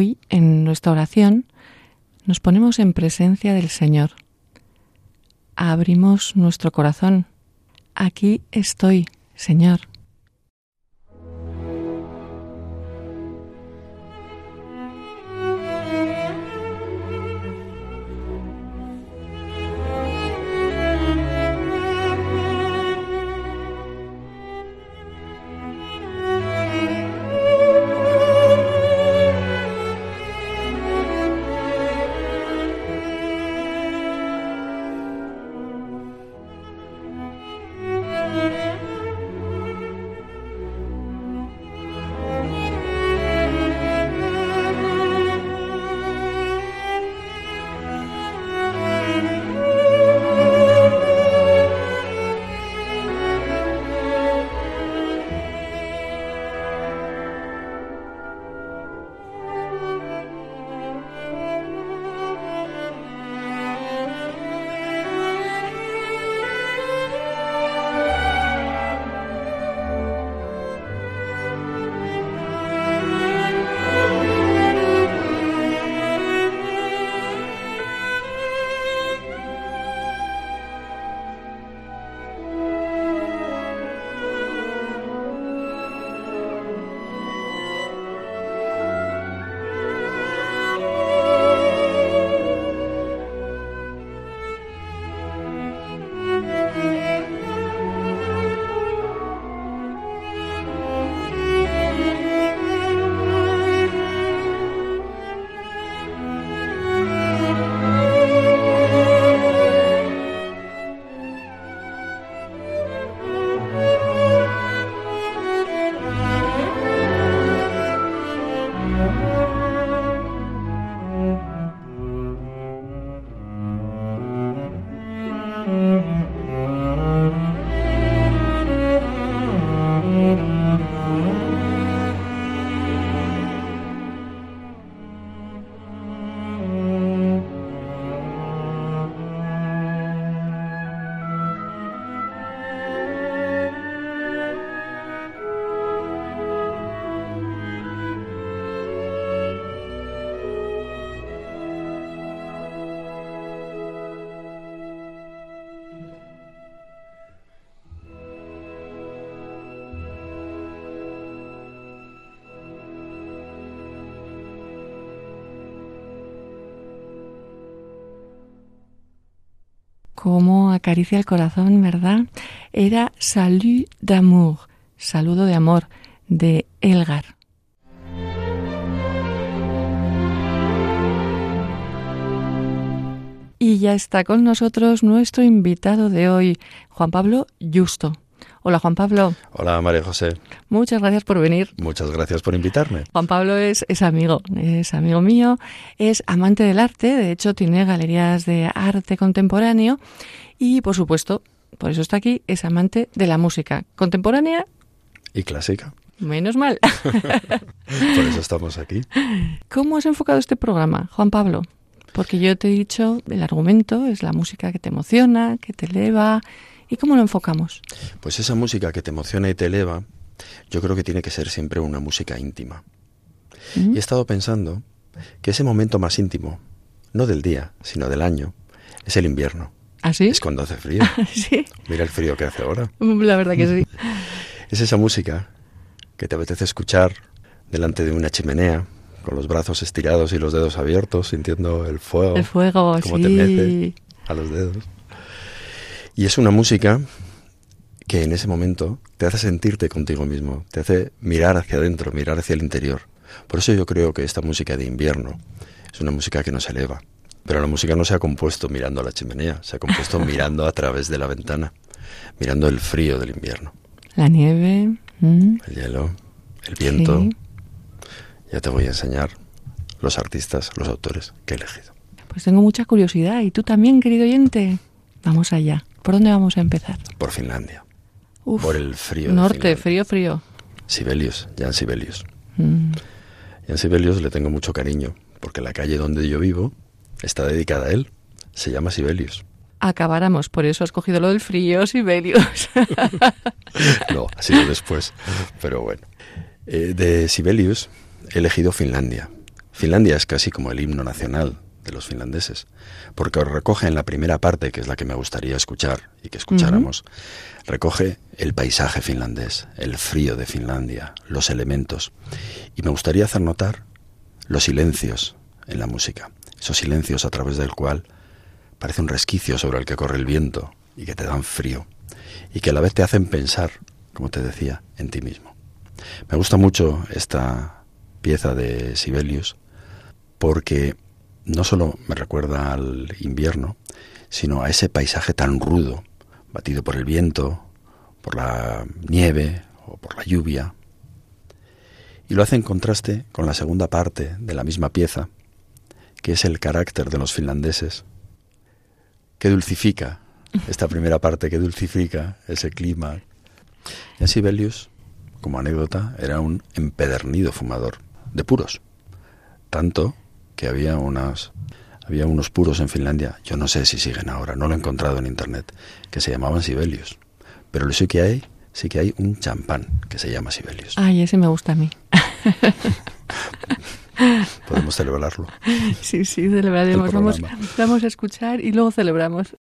Hoy, en nuestra oración, nos ponemos en presencia del Señor. Abrimos nuestro corazón. Aquí estoy, Señor. Cómo acaricia el corazón, ¿verdad? Era Salut d'amour, saludo de amor, de Elgar. Y ya está con nosotros nuestro invitado de hoy, Juan Pablo Justo. Hola Juan Pablo. Hola María José. Muchas gracias por venir. Muchas gracias por invitarme. Juan Pablo es, es amigo, es amigo mío, es amante del arte, de hecho tiene galerías de arte contemporáneo y por supuesto, por eso está aquí, es amante de la música contemporánea y clásica. Menos mal. por eso estamos aquí. ¿Cómo has enfocado este programa, Juan Pablo? Porque yo te he dicho, el argumento es la música que te emociona, que te eleva, ¿Y cómo lo enfocamos? Pues esa música que te emociona y te eleva, yo creo que tiene que ser siempre una música íntima. Y he estado pensando que ese momento más íntimo, no del día, sino del año, es el invierno. ¿Ah, sí? Es cuando hace frío. ¿Sí? Mira el frío que hace ahora. La verdad que sí. es esa música que te apetece escuchar delante de una chimenea, con los brazos estirados y los dedos abiertos, sintiendo el fuego. El fuego, como te mece a los dedos. Y es una música que en ese momento te hace sentirte contigo mismo, te hace mirar hacia adentro, mirar hacia el interior. Por eso yo creo que esta música de invierno es una música que nos eleva. Pero la música no se ha compuesto mirando a la chimenea, se ha compuesto mirando a través de la ventana, mirando el frío del invierno. La nieve. El hielo. el viento. Sí. Ya te voy a enseñar los artistas, los autores que he elegido. Pues tengo mucha curiosidad. ¿Y tú también, querido oyente? Vamos allá. ¿Por dónde vamos a empezar? Por Finlandia. Uf, por el frío. Norte, frío, frío. Sibelius, Jan Sibelius. Mm, Jan Sibelius le tengo mucho cariño, porque la calle donde yo vivo está dedicada a él. Se llama Sibelius. Acabáramos, por eso has cogido lo del frío, Sibelius. No, ha sido después. Pero bueno. Eh, de Sibelius he elegido Finlandia. Finlandia es casi como el himno nacional de los finlandeses, porque recoge en la primera parte, que es la que me gustaría escuchar y que escucháramos, recoge el paisaje finlandés, el frío de Finlandia, los elementos. Y me gustaría hacer notar los silencios en la música, esos silencios a través del cual parece un resquicio sobre el que corre el viento y que te dan frío y que a la vez te hacen pensar, como te decía, en ti mismo. Me gusta mucho esta pieza de Sibelius porque no solo me recuerda al invierno, sino a ese paisaje tan rudo, batido por el viento, por la nieve o por la lluvia. Y lo hace en contraste con la segunda parte de la misma pieza, que es el carácter de los finlandeses, que dulcifica esta primera parte, que dulcifica ese clima. Y Sibelius, como anécdota, era un empedernido fumador de puros. Tanto que había unas había unos puros en Finlandia, yo no sé si siguen ahora, no lo he encontrado en internet, que se llamaban Sibelius. Pero lo sí que hay, sí que hay un champán que se llama Sibelius. Ay, ese me gusta a mí. Podemos celebrarlo. Sí, sí, celebraremos. El Vamos, vamos a escuchar y luego celebramos.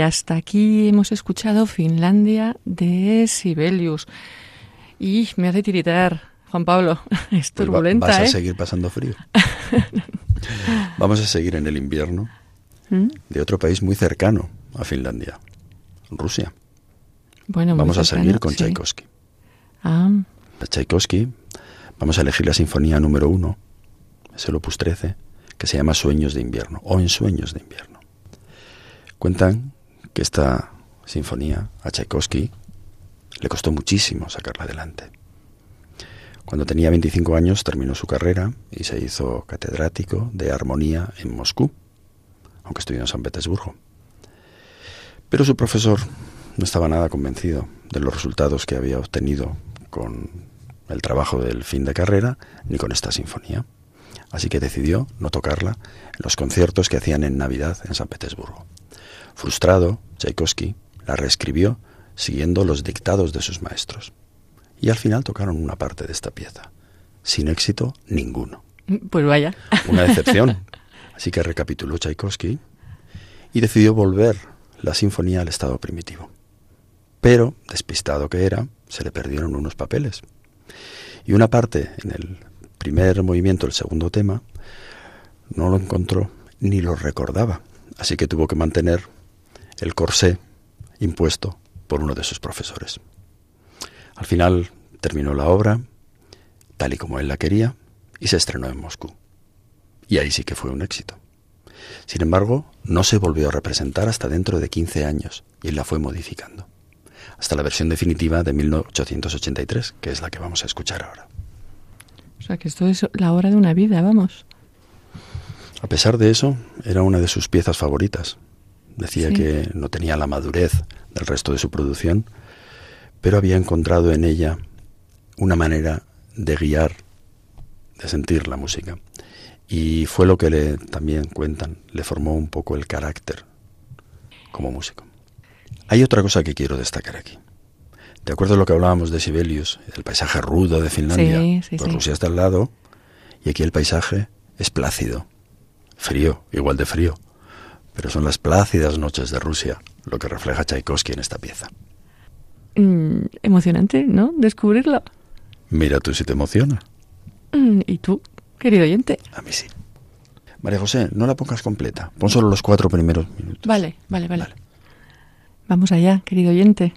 Y hasta aquí hemos escuchado Finlandia de Sibelius. Y me hace tiritar, Juan Pablo. Es Pues va- turbulenta, vas a ¿eh? seguir pasando frío. Vamos a seguir en el invierno ¿Mm? de otro país muy cercano a Finlandia, Rusia. Bueno, Vamos a cercano, seguir con sí. Tchaikovsky. Ah, Tchaikovsky vamos a elegir la sinfonía número uno, es el opus 13, que se llama Sueños de invierno o En sueños de invierno. Cuentan que esta sinfonía a Tchaikovsky le costó muchísimo sacarla adelante. Cuando tenía 25 años terminó su carrera y se hizo catedrático de armonía en Moscú, aunque estudió en San Petersburgo. Pero su profesor no estaba nada convencido de los resultados que había obtenido con el trabajo del fin de carrera ni con esta sinfonía. Así que decidió no tocarla en los conciertos que hacían en Navidad en San Petersburgo. Frustrado, Tchaikovsky la reescribió siguiendo los dictados de sus maestros. Y al final tocaron una parte de esta pieza. Sin éxito ninguno. pues vaya. Una decepción. Así que recapituló Tchaikovsky y decidió volver la sinfonía al estado primitivo. Pero, despistado que era, se le perdieron unos papeles. Y una parte en el primer movimiento, el segundo tema, no lo encontró ni lo recordaba. Así que tuvo que mantener el corsé impuesto por uno de sus profesores. Al final terminó la obra, tal y como él la quería, y se estrenó en Moscú. Y ahí sí que fue un éxito. Sin embargo, no se volvió a representar hasta dentro de 15 años, y él la fue modificando, hasta la versión definitiva de 1883, que es la que vamos a escuchar ahora. O sea, que esto es la hora de una vida, vamos. A pesar de eso, era una de sus piezas favoritas. Decía Sí. que no tenía la madurez del resto de su producción, pero había encontrado en ella una manera de guiar, de sentir la música. Y fue lo que le también cuentan, le formó un poco el carácter como músico. Hay otra cosa que quiero destacar aquí. ¿De acuerdo a lo que hablábamos de Sibelius, el paisaje rudo de Finlandia? Sí, sí, pues. Rusia está al lado y aquí el paisaje es plácido, frío, igual de frío, pero son las plácidas noches de Rusia lo que refleja Tchaikovsky en esta pieza. Mm, emocionante, ¿no? Descubrirlo. Mira tú si te emociona. Mm, ¿Y tú, querido oyente? A mí sí. María José, no la pongas completa. Pon solo los cuatro primeros minutos. Vale, vale, vale. Vale. Vamos allá, querido oyente.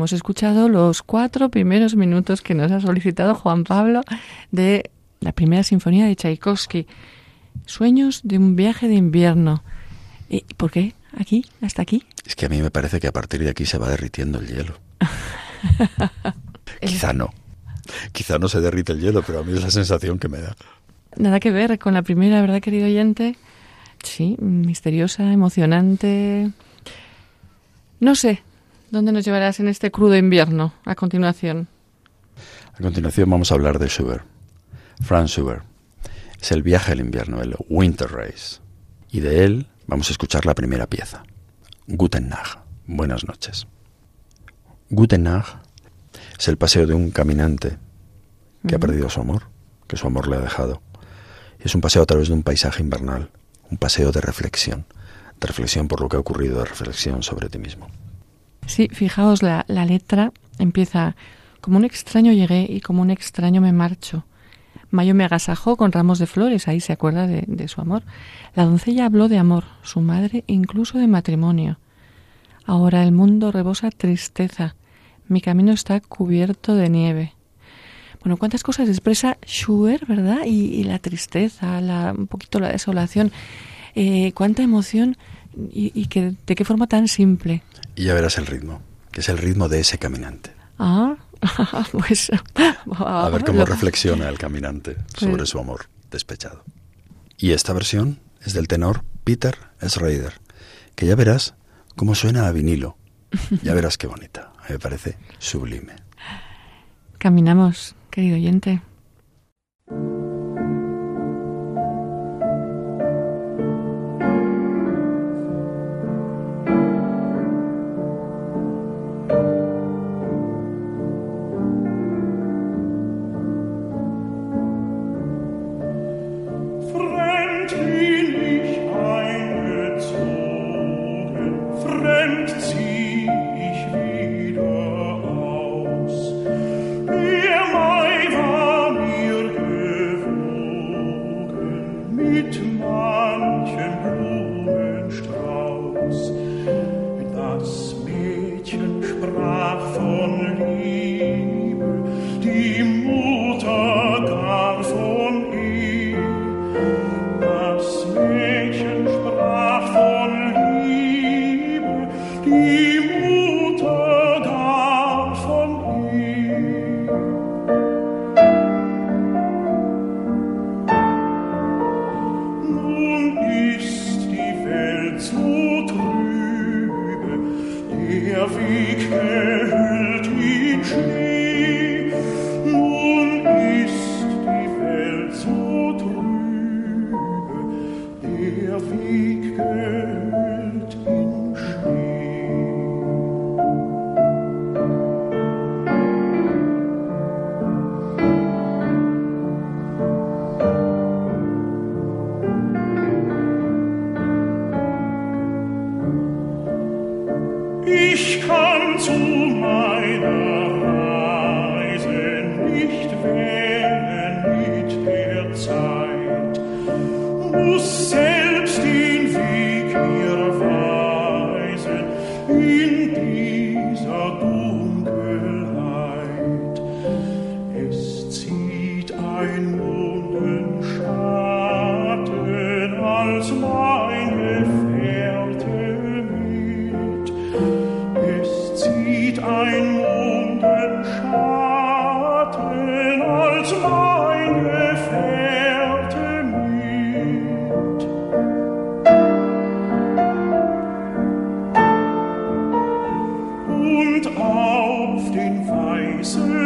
Hemos escuchado los cuatro primeros minutos que nos ha solicitado Juan Pablo de la primera sinfonía de Tchaikovsky, Sueños de un viaje de invierno. ¿Y por qué? ¿Aquí? ¿Hasta aquí? Es que a mí me parece que a partir de aquí se va derritiendo el hielo. Quizá no. Quizá no se derrite el hielo, pero a mí es la sensación que me da. Nada que ver con la primera, ¿verdad, querido oyente? Sí, misteriosa, emocionante. No sé, ¿dónde nos llevarás en este crudo invierno a continuación? A continuación vamos a hablar de Schubert. Franz Schubert. Es el viaje al invierno, el Winter Race. Y de él vamos a escuchar la primera pieza. Guten Nacht. Buenas noches. Guten Nacht es el paseo de un caminante que ha perdido su amor, que su amor le ha dejado. Es un paseo a través de un paisaje invernal, un paseo de reflexión, de reflexión por lo que ha ocurrido, de reflexión sobre ti mismo. Sí, fijaos, la, la letra empieza como un extraño llegué y como un extraño me marcho. Mayo me agasajó con ramos de flores, ahí se acuerda de, de, su amor. La doncella habló de amor, su madre incluso de matrimonio. Ahora el mundo rebosa tristeza, mi camino está cubierto de nieve. Bueno, cuántas cosas expresa Schubert, ¿verdad? Y, y la tristeza, la, un poquito la desolación. Eh, cuánta emoción y, y que, de qué forma tan simple. Y ya verás el ritmo, que es el ritmo de ese caminante. Ah, pues... A ver cómo reflexiona el caminante sobre su amor despechado. Y esta versión es del tenor Peter Schrader, que ya verás cómo suena a vinilo. Ya verás qué bonita. Me parece sublime. Caminamos, querido oyente. Jerusalem.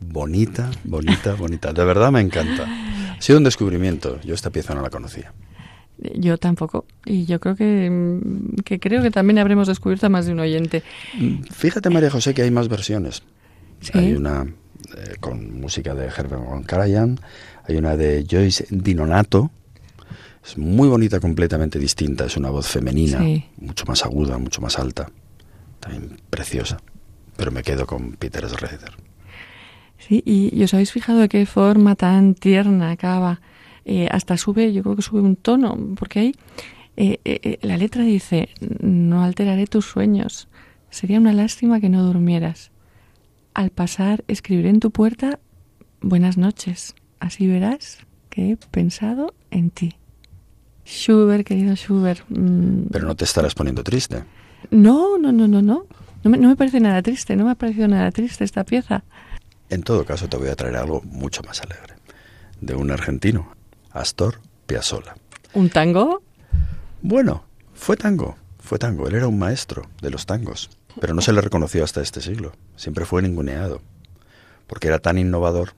Bonita, bonita, bonita. De verdad me encanta. Ha sido un descubrimiento. Yo esta pieza no la conocía. Yo tampoco. Y yo creo que, mm, que creo que también habremos descubierto a más de un oyente. Fíjate, María José, que hay más versiones. Sí. Hay una eh, con música de Herbert von Karajan, hay una de Joyce Dinonato. Es muy bonita, completamente distinta. Es una voz femenina, Sí. mucho más aguda, mucho más alta. También preciosa. Pero me quedo con Peter Schroeder. Sí, y, y os habéis fijado de qué forma tan tierna acaba. Eh, hasta sube, yo creo que sube un tono, porque ahí eh, eh, eh, la letra dice, no alteraré tus sueños. Sería una lástima que no durmieras. Al pasar, escribiré en tu puerta, buenas noches. Así verás que he pensado en ti. Schubert, querido Schubert. mm, Pero no te estarás poniendo triste. no, no, no, no, no. No me, no me parece nada triste, no me ha parecido nada triste esta pieza. En todo caso, te voy a traer algo mucho más alegre. De un argentino, Astor Piazzolla. ¿Un tango? Bueno, fue tango, fue tango. Él era un maestro de los tangos, pero no se le reconoció hasta este siglo. Siempre fue ninguneado, porque era tan innovador.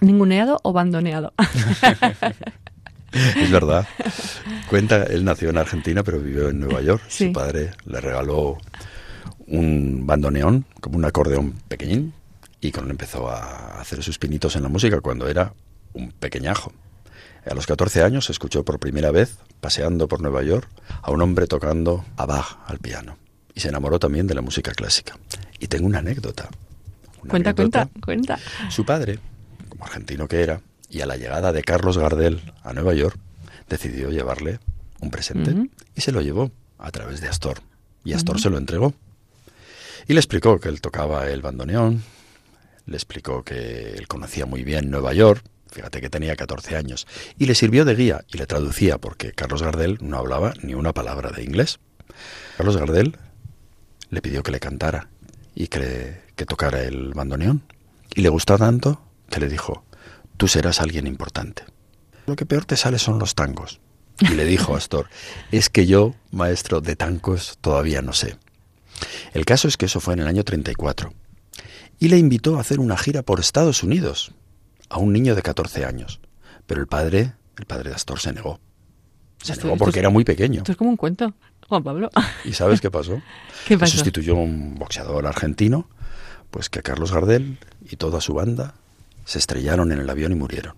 ¿Ninguneado o bandoneado? Es verdad. Cuenta, él nació en Argentina, pero vivió en Nueva York. Sí. Su padre le regaló un bandoneón, como un acordeón pequeñín, y con él empezó a hacer sus pinitos en la música cuando era un pequeñajo. A los 14 años escuchó por primera vez, paseando por Nueva York, a un hombre tocando a Bach al piano. Y se enamoró también de la música clásica. Y tengo una anécdota. Una cuenta, anécdota. cuenta, cuenta. Su padre, como argentino que era, y a la llegada de Carlos Gardel a Nueva York, decidió llevarle un presente y se lo llevó a través de Astor. Y Astor se lo entregó. Y le explicó que él tocaba el bandoneón, le explicó que él conocía muy bien Nueva York, fíjate que tenía 14 años, y le sirvió de guía y le traducía porque Carlos Gardel no hablaba ni una palabra de inglés. Carlos Gardel le pidió que le cantara y que, tocara el bandoneón. Y le gustó tanto que le dijo, tú serás alguien importante. Lo que peor te sale son los tangos. Y le dijo Astor, es que yo, maestro de tangos, todavía no sé. El caso es que eso fue en el año 34. Y le invitó a hacer una gira por Estados Unidos a un niño de 14 años. Pero el padre, el padre de Astor se negó. Se Esto- negó porque es- era muy pequeño. Esto es como un cuento, Juan Pablo. ¿Y sabes qué pasó? ¿Qué pasó? sustituyó un boxeador argentino, pues que Carlos Gardel y toda su banda se estrellaron en el avión y murieron.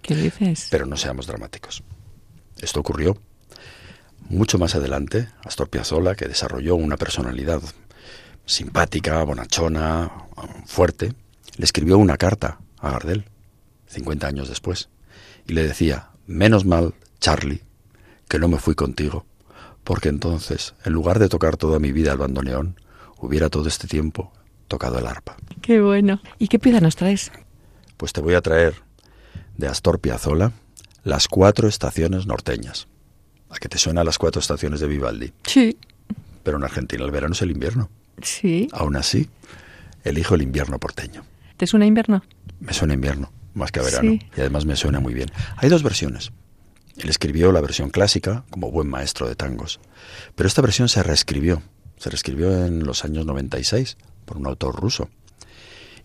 ¿Qué dices? Pero no seamos dramáticos. Esto ocurrió mucho más adelante. Astor Piazzolla, que desarrolló una personalidad simpática, bonachona, fuerte, le escribió una carta a Gardel, 50 años después, y le decía, menos mal, Charlie, que no me fui contigo, porque entonces, en lugar de tocar toda mi vida el bandoneón, hubiera todo este tiempo tocado el arpa. Qué bueno. ¿Y qué pieza nos traes? Pues te voy a traer de Astor Piazzolla las cuatro estaciones norteñas. ¿A que te suenan las cuatro estaciones de Vivaldi? Sí. Pero en Argentina el verano es el invierno. Sí. Aún así, elijo el invierno porteño. ¿Te suena invierno? Me suena invierno, más que a verano. Sí. Y además me suena muy bien. Hay dos versiones. Él escribió la versión clásica como buen maestro de tangos. Pero esta versión se reescribió. Se reescribió en los años 96 por un autor ruso.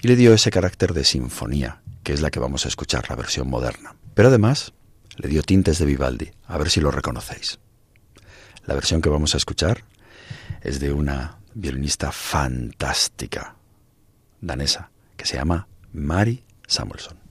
Y le dio ese carácter de sinfonía, que es la que vamos a escuchar, la versión moderna. Pero además le dio tintes de Vivaldi. A ver si lo reconocéis. La versión que vamos a escuchar es de una violinista fantástica danesa que se llama Mari Samuelson.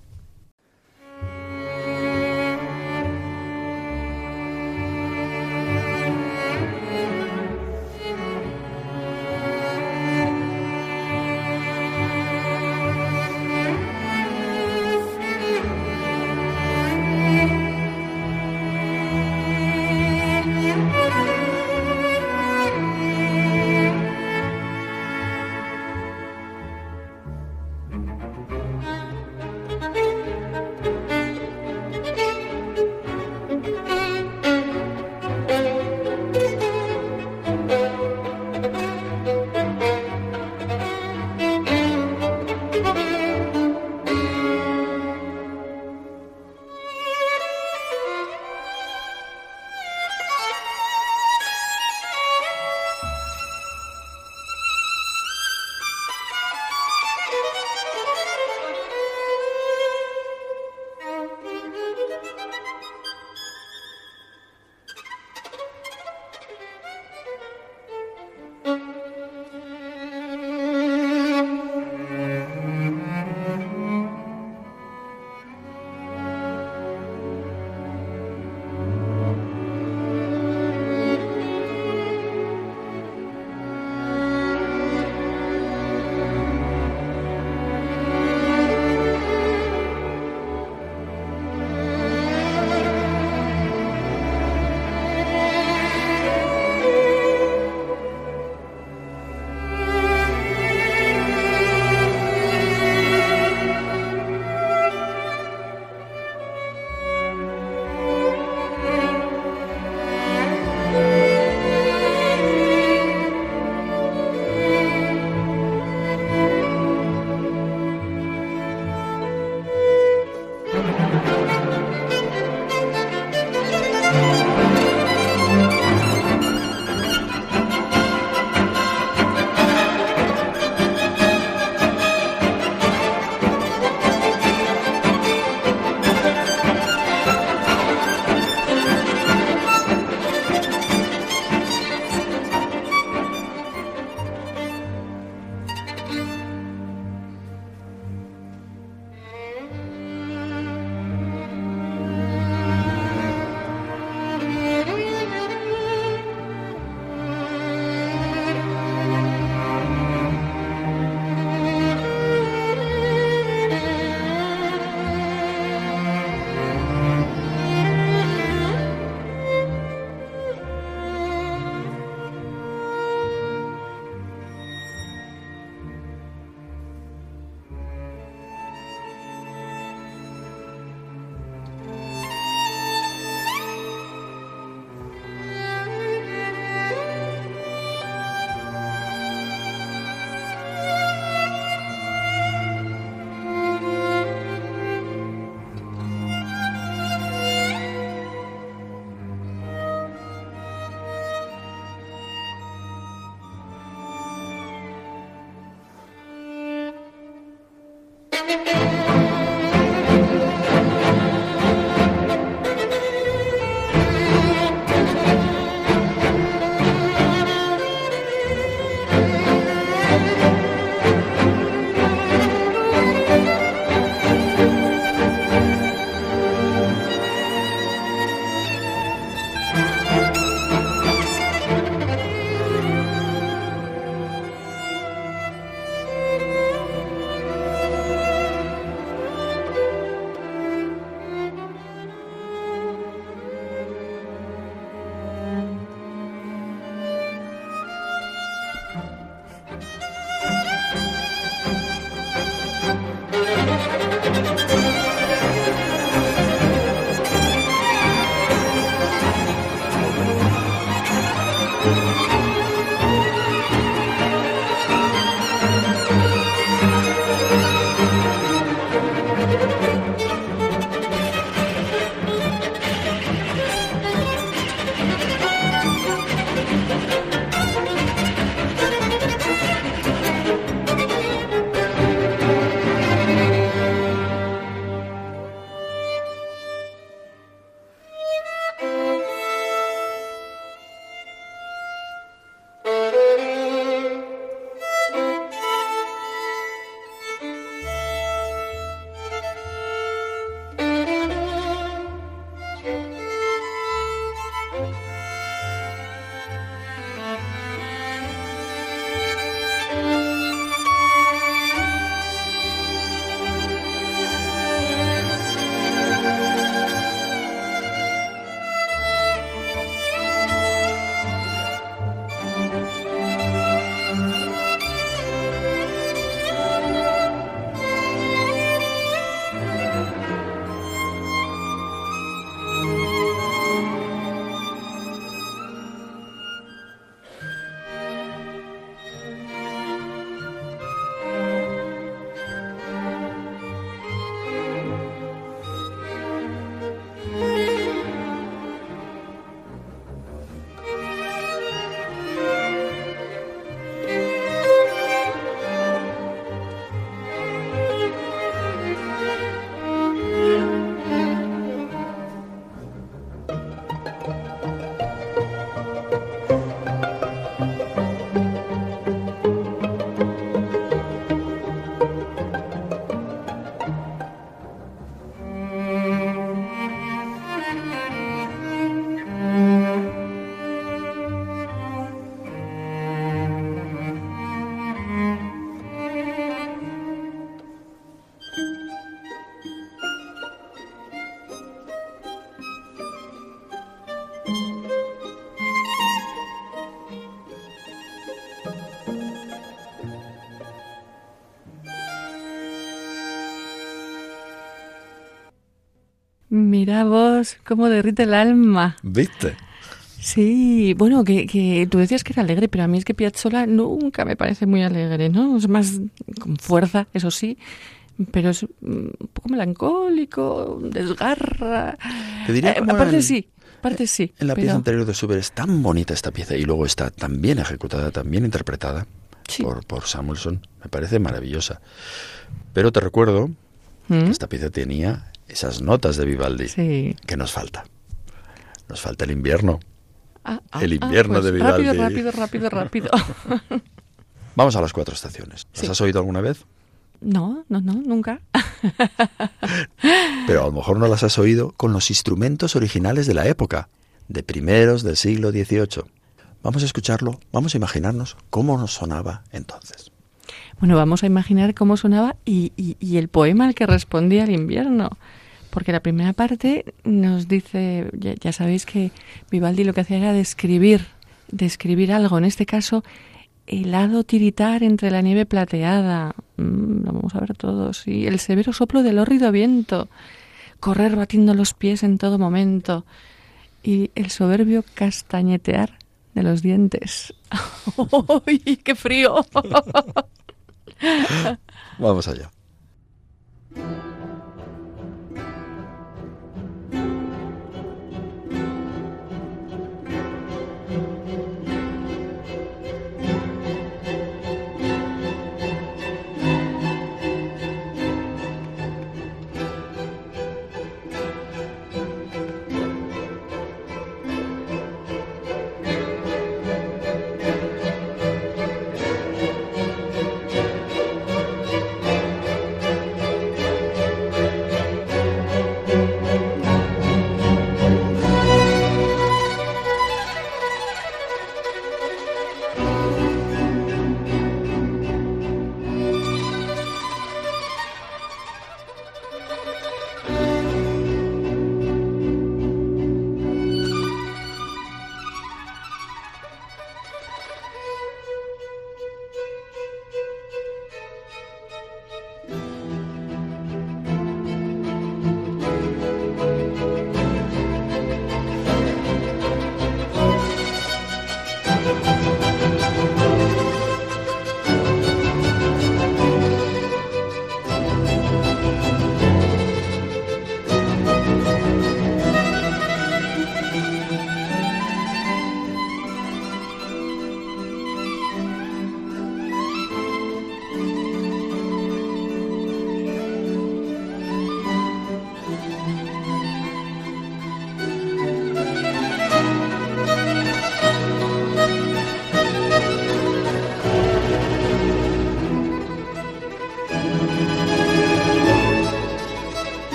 Mira vos, cómo derrite el alma. ¿Viste? Sí, bueno, que, que tú decías que era alegre, pero a mí es que Piazzolla nunca me parece muy alegre, ¿no? Es más con fuerza, eso sí, pero es un poco melancólico, desgarra. Te diría Eh, aparte sí, aparte sí. En la pero- pieza anterior de Schubert es tan bonita esta pieza y luego está tan bien ejecutada, tan bien interpretada Sí. por, por Samuelson. Me parece maravillosa. Pero te recuerdo ¿Mm? esta pieza tenía esas notas de Vivaldi Sí. que nos falta. Nos falta el invierno. Ah, ah, El ah, invierno de Rápido, Vivaldi. rápido, rápido, rápido. Vamos a las cuatro estaciones. ¿Las Sí. has oído alguna vez? no, no, no, nunca. Pero a lo mejor no las has oído con los instrumentos originales de la época, de primeros del siglo XVIII. Vamos a escucharlo, vamos a imaginarnos cómo nos sonaba entonces. Bueno, vamos a imaginar cómo sonaba y, y- y el poema al que respondía el invierno. Porque la primera parte nos dice, ya, sabéis que Vivaldi lo que hacía era describir, describir algo. En este caso, helado tiritar entre la nieve plateada. Mm, lo vamos a ver todos. Y el severo soplo del hórrido viento. Correr batiendo los pies en todo momento. Y el soberbio castañetear de los dientes. ¡Uy, qué frío! Vamos allá.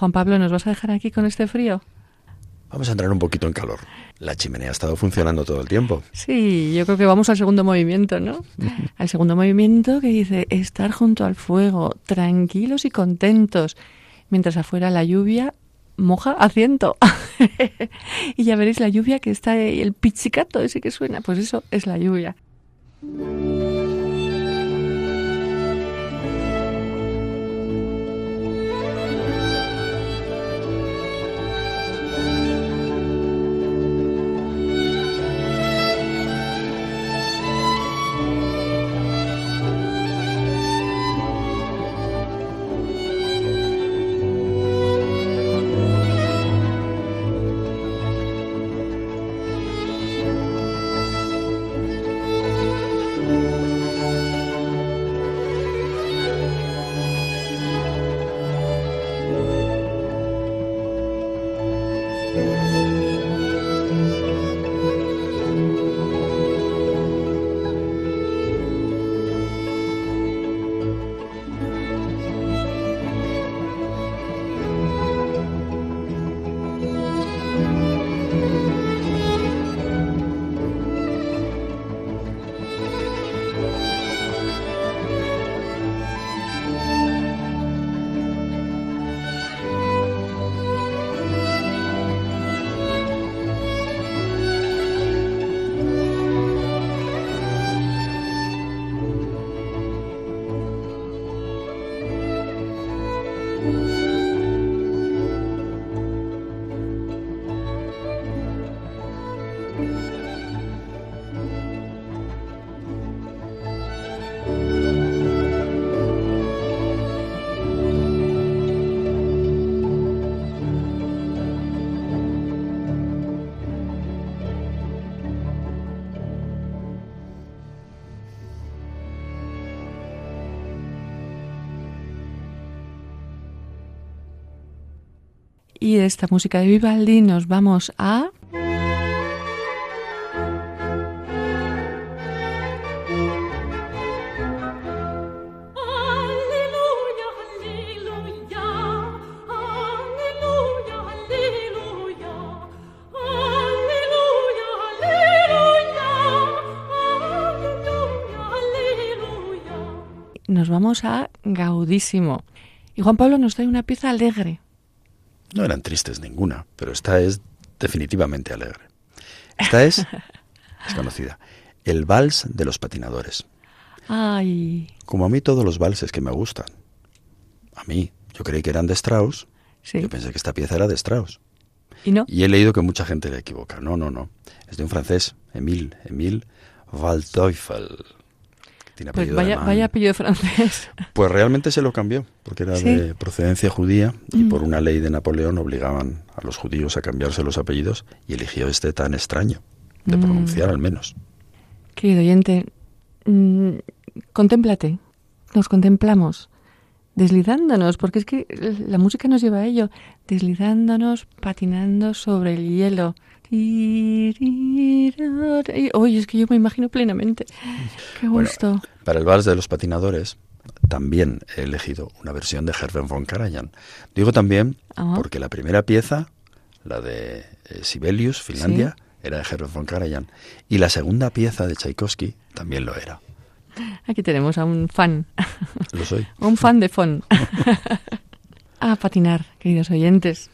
Juan Pablo, ¿nos vas a dejar aquí con este frío? Vamos a entrar un poquito en calor. La chimenea ha estado funcionando todo el tiempo. Sí, yo creo que vamos al segundo movimiento, ¿no? al segundo movimiento que dice estar junto al fuego, tranquilos y contentos, mientras afuera la lluvia moja a ciento. y ya veréis la lluvia que está, ahí, el pizzicato ese que suena, pues eso es la lluvia. Y de esta música de Vivaldi nos vamos a... Nos vamos a Gaudísimo. Y Juan Pablo nos trae una pieza alegre. No eran tristes ninguna, pero esta es definitivamente alegre. Esta es, es conocida, el vals de los patinadores. Ay. Como a mí todos los valses que me gustan. A mí, yo creí que eran de Strauss. Sí. Yo pensé que esta pieza era de Strauss. ¿Y no? Y he leído que mucha gente le equivoca. No, no, no. Es de un francés, Emile, Emile Waldteufel. Pues vaya, alemán. vaya apellido francés. Pues realmente se lo cambió, porque era ¿Sí? de procedencia judía y Mm. por una ley de Napoleón obligaban a los judíos a cambiarse los apellidos y eligió este tan extraño, de Mm. pronunciar al menos. Querido oyente, mm, contémplate, nos contemplamos, deslizándonos, porque es que la música nos lleva a ello, deslizándonos, patinando sobre el hielo. Oye, es que yo me imagino plenamente. Qué Bueno, gusto. Para el vals de los patinadores también he elegido una versión de Herbert von Karajan. Digo también Ah. porque la primera pieza, la de eh, Sibelius, Finlandia, era de Herbert von Karajan. Y la segunda pieza de Tchaikovsky también lo era. Aquí tenemos a un fan, Lo soy. un fan de Fon. a patinar, queridos oyentes.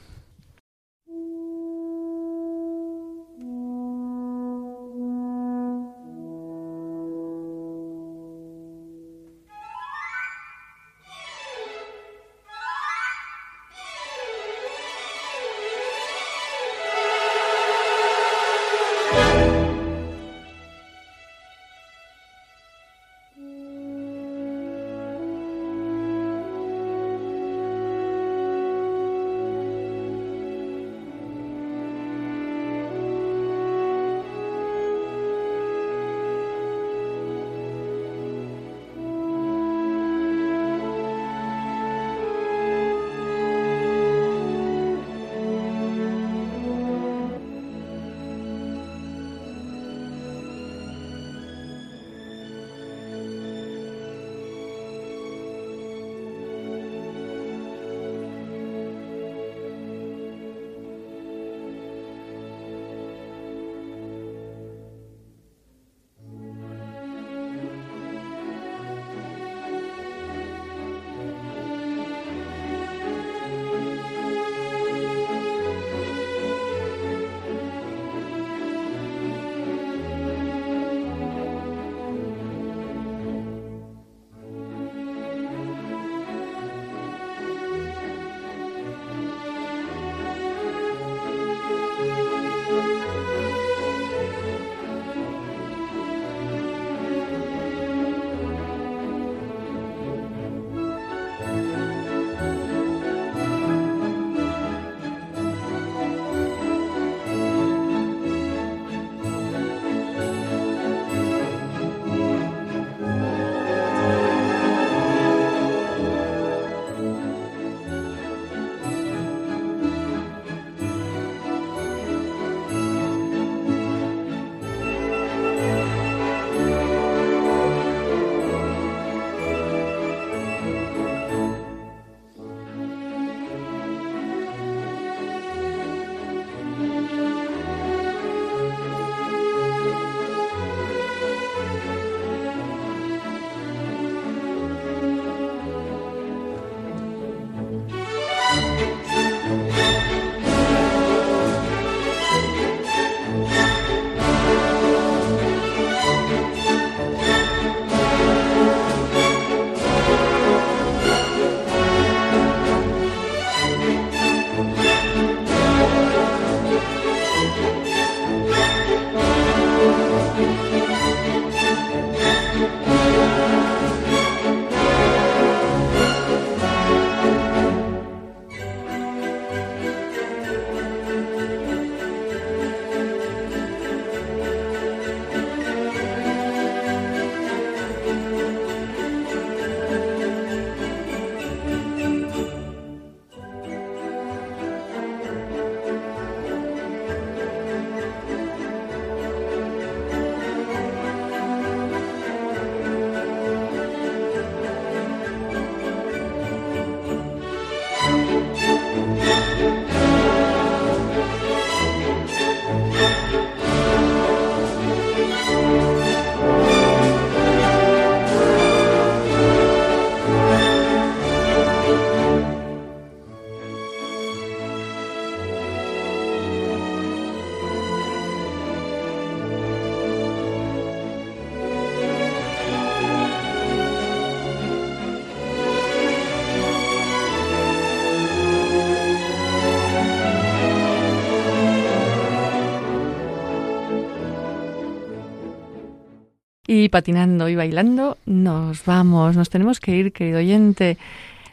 Y patinando y bailando, nos vamos, nos tenemos que ir, querido oyente,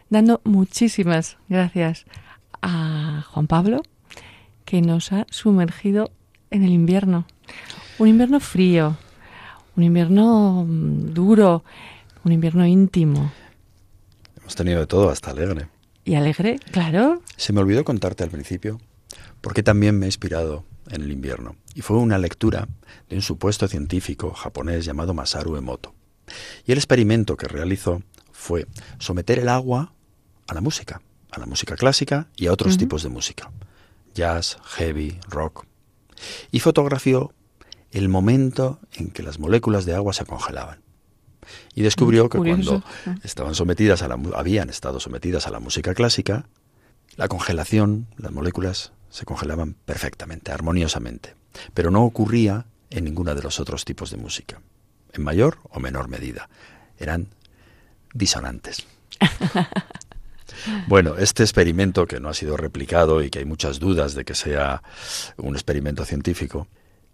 dando muchísimas gracias a Juan Pablo, que nos ha sumergido en el invierno. Un invierno frío, un invierno mm, duro, un invierno íntimo. Hemos tenido de todo, hasta alegre. ¿Y alegre? Claro. Se me olvidó contarte al principio porque también me he inspirado en el invierno. Y fue una lectura de un supuesto científico japonés llamado Masaru Emoto. Y el experimento que realizó fue someter el agua a la música, a la música clásica y a otros tipos de música, jazz, heavy, rock. Y fotografió el momento en que las moléculas de agua se congelaban. Y descubrió que cuando ah. estaban sometidas a la, habían estado sometidas a la música clásica, la congelación, las moléculas se congelaban perfectamente, armoniosamente, pero no ocurría en ninguna de los otros tipos de música, en mayor o menor medida. Eran disonantes. Bueno, este experimento, que no ha sido replicado y que hay muchas dudas de que sea un experimento científico,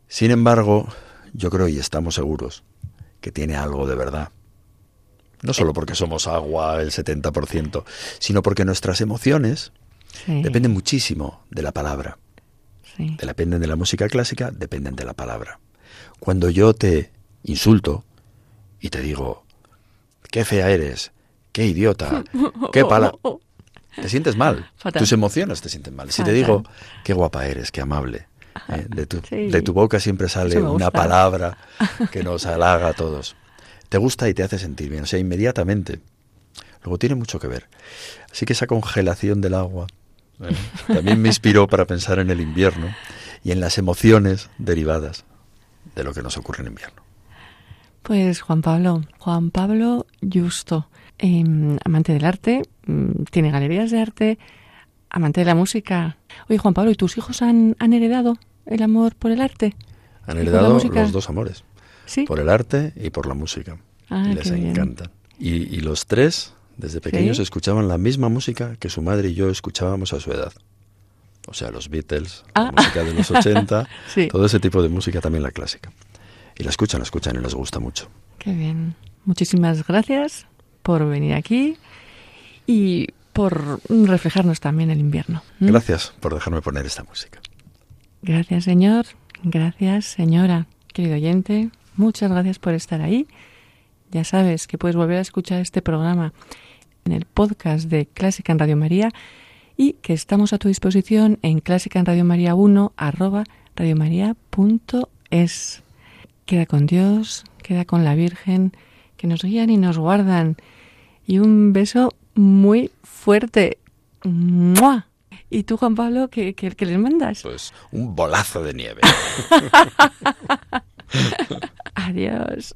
sin embargo, yo creo y estamos seguros que tiene algo de verdad. No solo porque somos agua el 70%, sino porque nuestras emociones Dependen muchísimo de la palabra. Dependen de la música clásica, dependen de la palabra. Cuando yo te insulto y te digo, qué fea eres, qué idiota, qué pala... Te sientes mal. Tus emociones te sienten mal. Si te digo, qué guapa eres, qué amable. Eh, de, tu, de, tu, boca siempre sale una palabra que nos halaga a todos. Te gusta y te hace sentir bien. O sea, inmediatamente. Luego tiene mucho que ver. Así que esa congelación del agua también me inspiró para pensar en el invierno y en las emociones derivadas de lo que nos ocurre en invierno. Pues Juan Pablo, Juan Pablo Justo, em, amante del arte, mm, tiene galerías de arte, amante de la música. Oye, Juan Pablo, ¿y tus hijos han, heredado el amor por el arte? Han heredado los dos amores, ¿Sí? por el arte y por la música. Ah, Les encanta. y, los tres desde pequeños escuchaban la misma música que su madre y yo escuchábamos a su edad. O sea, los Beatles, la ah. música de los 80, todo ese tipo de música, también la clásica. Y la escuchan, la escuchan y les gusta mucho. Qué bien. Muchísimas gracias por venir aquí y por reflejarnos también el invierno. Gracias por dejarme poner esta música. Gracias, señor. Gracias, señora. Querido oyente, muchas gracias por estar ahí. Ya sabes que puedes volver a escuchar este programa en el podcast de Clásica en Radio María y que estamos a tu disposición en clásica en Radio María 1 arroba radiomaria.es. Queda con Dios, queda con la Virgen, que nos guían y nos guardan. Y un beso muy fuerte. ¡Mua! ¿Y tú, Juan Pablo, qué, qué, qué les mandas? Pues un bolazo de nieve. Adiós.